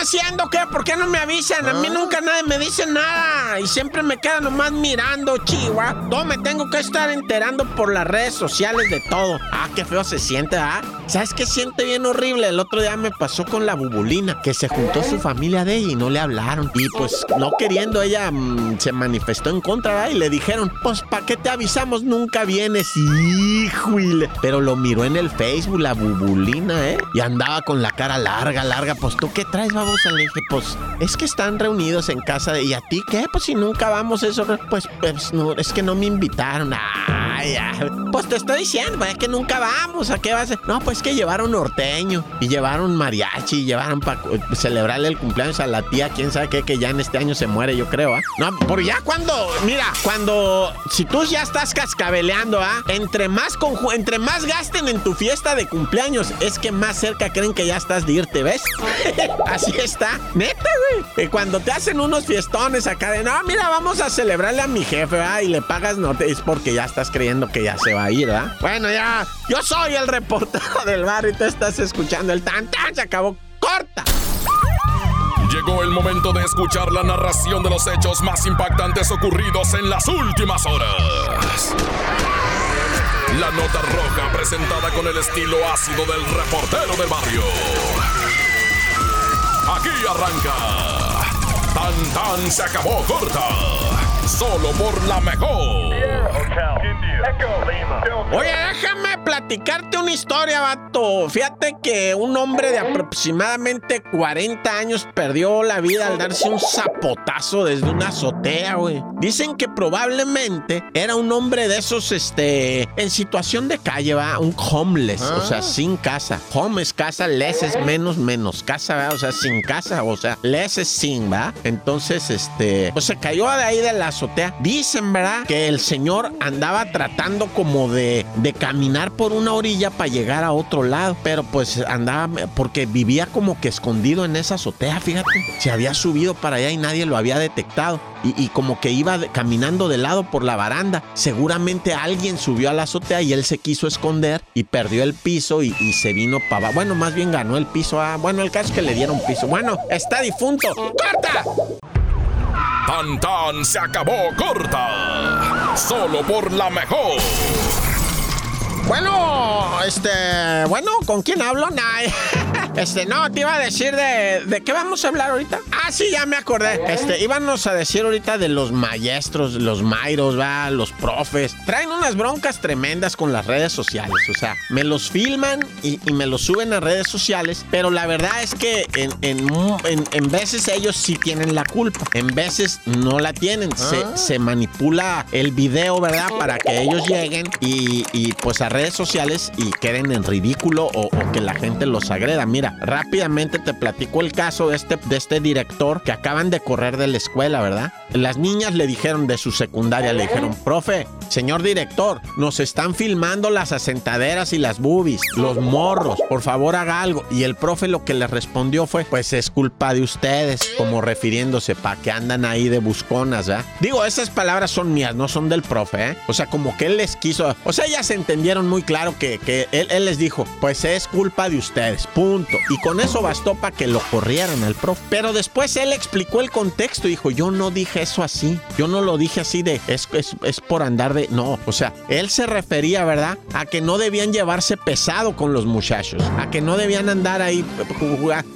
haciendo? ¿Qué? ¿Por qué no me avisan? A mí nunca nadie me dice nada. Y siempre me quedan nomás mirando, chihuahua. Todo me tengo que estar enterando por las redes sociales de todo. Ah, qué feo se siente, ¿ah? ¿Sabes qué siente bien horrible? El otro día me pasó con la bubulina, que se juntó su familia de ella y no le hablaron. Y pues no queriendo, ella mm, se manifestó en contra, ¿verdad? Y le dijeron, pues, ¿para qué te avisamos? Nunca vienes. Híjole. Pero lo miró en el Facebook, la bubulina, ¿eh? Y andaba con la cara larga, larga. Pues, ¿tú qué traes, Le dije, pues, es que están reunidos en casa de... ¿Y a ti qué? Pues, si nunca vamos, eso... Pues, pues, no, es que no me invitaron. Ay, ay. Pues te estoy diciendo, es que nunca vamos. ¿A qué vas a...? No, pues que llevaron norteño y llevaron mariachi y llevaron para celebrarle el cumpleaños a la tía, quién sabe qué, que ya en este año se muere, yo creo, ¿ah? No, por ya cuando, mira, cuando, si tú ya estás cascabeleando, ¿ah? Entre más, entre más gasten en tu fiesta de cumpleaños, es que más cerca creen que ya estás de irte, ¿ves? Así está, neta, güey. Cuando te hacen unos fiestones acá de, no, mira, vamos a celebrarle a mi jefe, ¿verdad? Y le pagas norte, es porque ya estás creyendo que ya se va a ir, ¿verdad? Bueno, ya, yo soy el reportero del bar y tú estás escuchando el tan tan, se acabó, corta. Llegó el momento de escuchar la narración de los hechos más impactantes ocurridos en las últimas horas. La nota roja presentada con el estilo ácido del reportero del barrio. Aquí arranca. Tan tan se acabó corta. Solo por la mejor. Oye, déjame platicarte una historia, vato. Fíjate que un hombre de aproximadamente 40 años perdió la vida al darse un zapotazo desde una azotea, güey. Dicen que probablemente era un hombre de esos, este, en situación de calle, va, un homeless, o sea, sin casa. Home es casa, less es menos, menos casa, ¿va? o sea, sin casa, o sea, less es sin, ¿va? Entonces, este, pues se cayó de ahí de la azotea. Dicen, ¿verdad? Que el señor andaba tratando como de, de caminar por una orilla para llegar a otro lado, pero pues andaba, porque vivía como que escondido en esa azotea, fíjate. Se había subido para allá y nadie lo había detectado. Y, y como que iba caminando de lado por la baranda. Seguramente alguien subió a la azotea y él se quiso esconder y perdió el piso y, y se vino para abajo. Bueno, más bien ganó el piso. Ah, bueno, el caso es que le dieron piso. Bueno, está difunto. ¡Corta! Tan tan se acabó corta. Solo por la mejor. Bueno, este, bueno, ¿con quién hablo? Nah, este, no, te iba a decir de, ¿de qué vamos a hablar ahorita? Ah, sí, ya me acordé. Este, íbamos a decir ahorita de los maestros, los mairos, va, los profes. Traen unas broncas tremendas con las redes sociales, o sea, me los filman y, y me los suben a redes sociales, pero la verdad es que en, en, en- en veces ellos sí tienen la culpa, en veces no la tienen. Se, se manipula el video, ¿verdad? Para que ellos lleguen y, y, pues a redes sociales y queden en ridículo o, o que la gente los agreda. Mira, rápidamente te platico el caso de este, de este director que acaban de correr de la escuela, ¿verdad? Las niñas le dijeron de su secundaria, le dijeron, profe, señor director, nos están filmando las asentaderas y las boobies, los morros, por favor haga algo. Y el profe lo que le respondió fue, pues es culpa de ustedes, como refiriéndose para que andan ahí de busconas, ¿verdad? Digo, esas palabras son mías, no son del profe, ¿eh? O sea, como que él les quiso, o sea, se entendieron muy claro que, que él, les dijo, pues es culpa de ustedes, punto. Y con eso bastó para que lo corrieran al profe. Pero después él explicó el contexto y dijo, yo no dije eso así, yo no lo dije así de, es, es, es por andar de, no, o sea, él se refería, ¿verdad? A que no debían llevarse pesado con los muchachos, a que no debían andar ahí,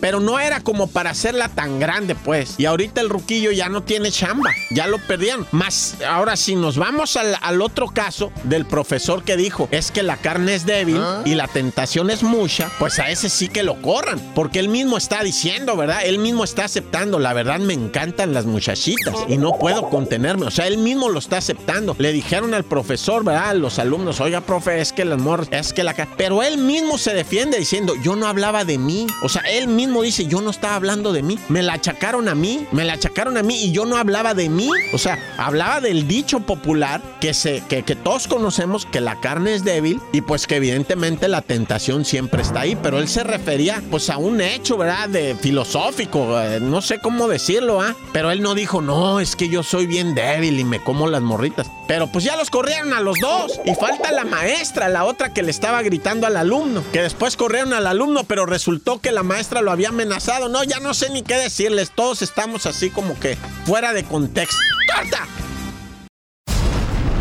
pero no era como para hacerla tan grande, pues. Y ahorita el ruquillo ya no tiene chamba, ya lo perdieron. Más, ahora si nos vamos al, al otro caso del profesor que dijo, es que la carne es débil y la tentación es mucha, pues a ese sí que lo corran, porque él mismo está diciendo, ¿verdad? Él mismo está aceptando, la verdad me encantan las muchachitas y no puedo contenerme. O sea, él mismo lo está aceptando. Le dijeron al profesor, ¿verdad? Los alumnos, oiga, profe, es que el amor, es que la... Pero él mismo se defiende diciendo, yo no hablaba de mí. O sea, él mismo dice, yo no estaba hablando de mí. Me la achacaron a mí, me la achacaron a mí y yo no hablaba de mí. O sea, hablaba del dicho popular que, se, que, que todos conocemos que la carne es débil y pues que evidentemente la tentación siempre está ahí. Pero él se refería pues a un hecho, ¿verdad? De filosófico, eh, no sé cómo decirlo, ¿ah? Pero él no dijo, no, es que yo soy bien débil y me como las morritas. Pero pues ya los corrieron a los dos. Y falta la maestra, la otra que le estaba gritando al alumno. Que después corrieron al alumno, pero resultó que la maestra lo había amenazado. No, ya no sé ni qué decirles. Todos estamos así como que fuera de contexto. ¡Corta!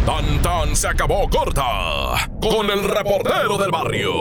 Tan tan se acabó corta con el reportero del barrio.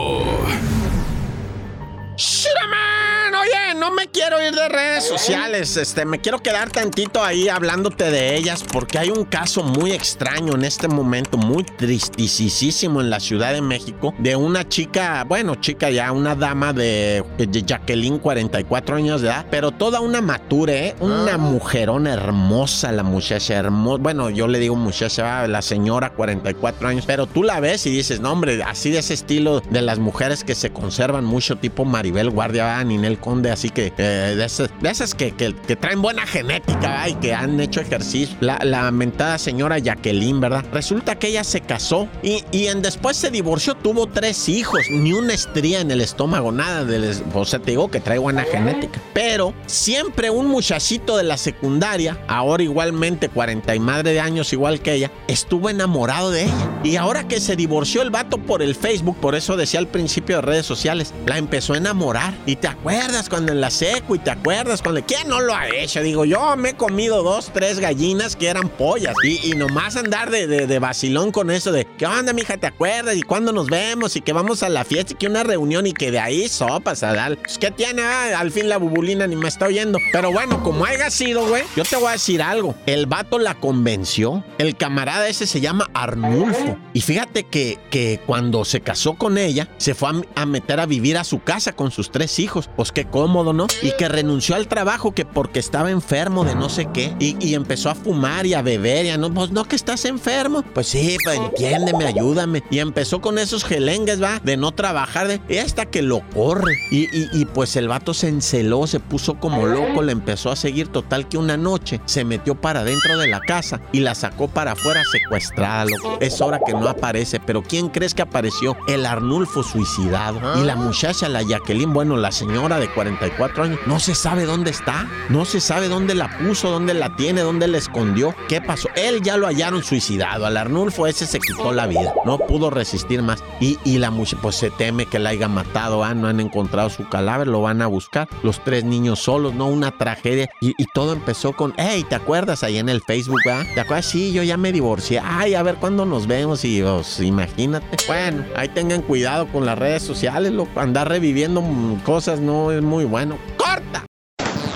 ¡Shiraman! Oye, no me quiero ir de redes sociales. Este, me quiero quedar tantito ahí hablándote de ellas porque hay un caso muy extraño en este momento, muy tristisísimo en la Ciudad de México, de una chica, bueno, chica ya, una dama de, de Jacqueline, 44 años de edad, pero toda una mature, ¿eh? Una mujerona hermosa, la muchacha hermosa. Bueno, yo le digo muchacha, la señora, 44 años, pero tú la ves y dices, no, hombre, así de ese estilo de las mujeres que se conservan mucho, tipo Maribel Guardia, Ninel Conde, así que eh, de esas, que, traen buena genética y que han hecho ejercicio. La, la mentada señora Jacqueline, ¿verdad? Resulta que ella se casó y, en después se divorció, tuvo tres hijos, ni una estría en el estómago, nada. O sea, te digo que trae buena genética. Pero siempre un muchachito de la secundaria, ahora igualmente 40 y madre de años igual que ella, estuvo enamorado de ella. Y ahora que se divorció el vato por el Facebook, por eso decía al principio de redes sociales, la empezó a enamorar. Y te acuerdas cuando en la seco y te acuerdas cuando... ¿Quién no lo ha hecho? Digo, yo me he comido dos, tres gallinas que eran pollas. Y, y nomás andar de, de, de vacilón con eso de, ¿qué onda, mija? ¿Te acuerdas? ¿Y cuándo nos vemos? Y que vamos a la fiesta y que una reunión y que de ahí sopas a dar. Pues, ¿Qué tiene? Ah, al fin la bubulina ni me está oyendo. Pero bueno, como haya sido, güey, yo te voy a decir algo. El vato la convenció. El camarada ese se llama Arnulfo. Y fíjate que, que cuando se casó con ella, se fue a, a meter a vivir a su casa con sus tres hijos. Pues qué cómodo, ¿no? Y que renunció al trabajo que porque estaba enfermo de no sé qué. Y, y empezó a fumar y a beber. Y a no, pues no que estás enfermo. Pues sí, pues entiéndeme, ayúdame. Y empezó con esos gelengues, va, de no trabajar. De, y hasta que lo corre. Y, y- y, pues el vato se enceló, se puso como loco, le empezó a seguir. Total que una noche se metió para dentro de la casa y la sacó para afuera secuestrada. loco. Es hora que no aparece. Pero ¿quién crees que apareció? El Arnulfo suicidado. Y la muchacha, la Jacqueline, bueno, la señora de 44 años, no se sabe dónde está. No se sabe dónde la puso, dónde la tiene, dónde la escondió. ¿Qué pasó? Él ya lo hallaron suicidado. Al Arnulfo ese se quitó la vida. No pudo resistir más. Y, y la muchacha, pues se teme que la haya matado. Ah, no han encontrado su cadáver, lo van a buscar. Los tres niños solos, ¿no? Una tragedia. Y, todo empezó con, hey, ¿te acuerdas ahí en el Facebook, ah? ¿Te acuerdas? Sí, yo ya me divorcié. Ay, a ver cuándo nos vemos. Y pues, imagínate. Bueno, ahí tengan cuidado con las redes sociales, loco. Andar reviviendo cosas no muy bueno. ¡Corta!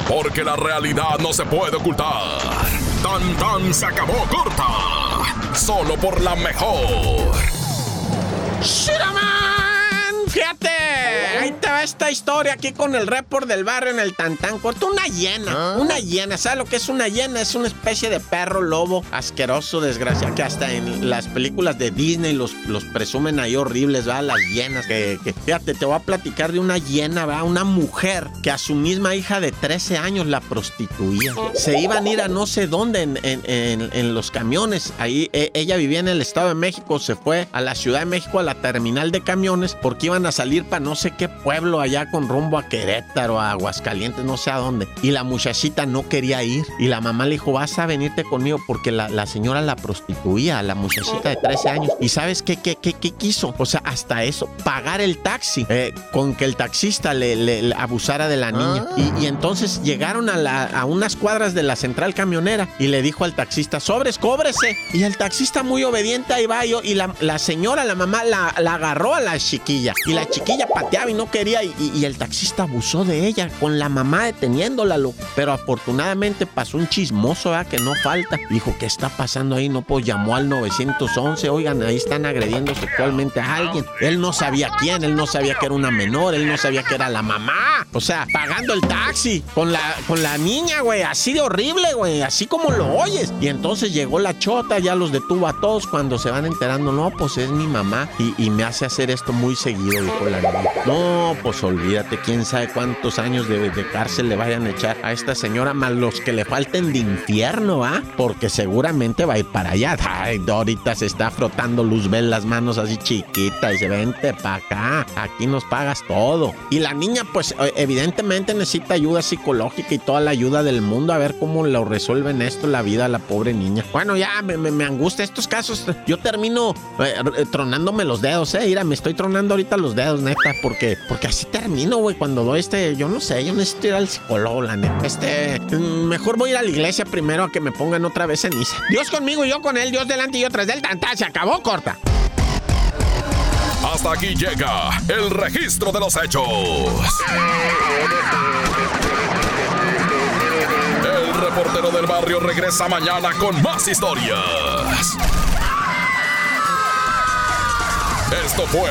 Porque la realidad no se puede ocultar. Tan tan se acabó corta. Solo por la mejor. ¡Shiraman! Fíjate, esta historia aquí con el report del barrio en el Tantán Corto. Una hiena, una hiena. ¿Sabes lo que es una hiena? Es una especie de perro lobo asqueroso, desgraciado, que hasta en las películas de Disney los, los presumen ahí horribles, ¿va? Las hienas. Que, que- fíjate, te voy a platicar de una hiena, ¿va? Una mujer que a su misma hija de 13 años la prostituía. Se iban a ir a no sé dónde en, en- en- en los camiones. Ahí eh, ella vivía en el Estado de México, se fue a la Ciudad de México a la terminal de camiones porque iban a salir para no sé qué pueblo allá con rumbo a Querétaro, a Aguascalientes, no sé a dónde. Y la muchachita no quería ir. Y la mamá le dijo, vas a venirte conmigo porque la, la señora la prostituía, a la muchachita de 13 años. ¿Y sabes qué, qué, qué, qué quiso? O sea, hasta eso, pagar el taxi eh, con que el taxista le, le- le abusara de la niña. Y, y entonces llegaron a, la- a unas cuadras de la central camionera y le dijo al taxista, sobres, cóbrese. Y el taxista muy obediente ahí va yo, y la, la señora, la mamá, la, la agarró a la chiquilla Y la chiquilla pateaba y no quería y, el taxista abusó de ella con la mamá deteniéndola. Pero afortunadamente pasó un chismoso, ¿verdad? Que no falta. Dijo, ¿qué está pasando ahí? No, pues llamó al 911. Oigan, ahí están agrediendo sexualmente a alguien. Él no sabía quién, él no sabía que era una menor, él no sabía que era la mamá. O sea, pagando el taxi con la, con la niña, güey. Así de horrible, güey. Así como lo oyes. Y entonces llegó la chota, ya los detuvo a todos cuando se van enterando. No, pues es mi mamá y, me hace hacer esto muy seguido, dijo la niña. No, pues olvídate, quién sabe cuántos años de, de cárcel le vayan a echar a esta señora, más los que le falten de infierno, ¿ah? Porque seguramente va a ir para allá. Ay, ahorita se está frotando Luzbel las manos así chiquita y dice, vente para acá, aquí nos pagas todo. Y la niña, pues eh, evidentemente necesita ayuda psicológica y toda la ayuda del mundo a ver cómo lo resuelven esto la vida la pobre niña. Bueno, ya me, me, angustia estos casos. Yo termino eh, tronándome los dedos, eh. Mira, me estoy tronando ahorita los dedos, neta, porque, porque así termino, güey, cuando doy este, yo no sé, yo necesito ir al psicólogo, la neta. Este, mm, mejor voy a ir a la iglesia primero a que me pongan otra vez ceniza. Dios conmigo y yo con él, Dios delante y yo tras del tanta, se acabó, corta. Hasta aquí llega el registro de los hechos. El reportero del barrio regresa mañana con más historias. Esto fue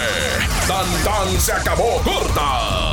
Tan Tan se acabó corta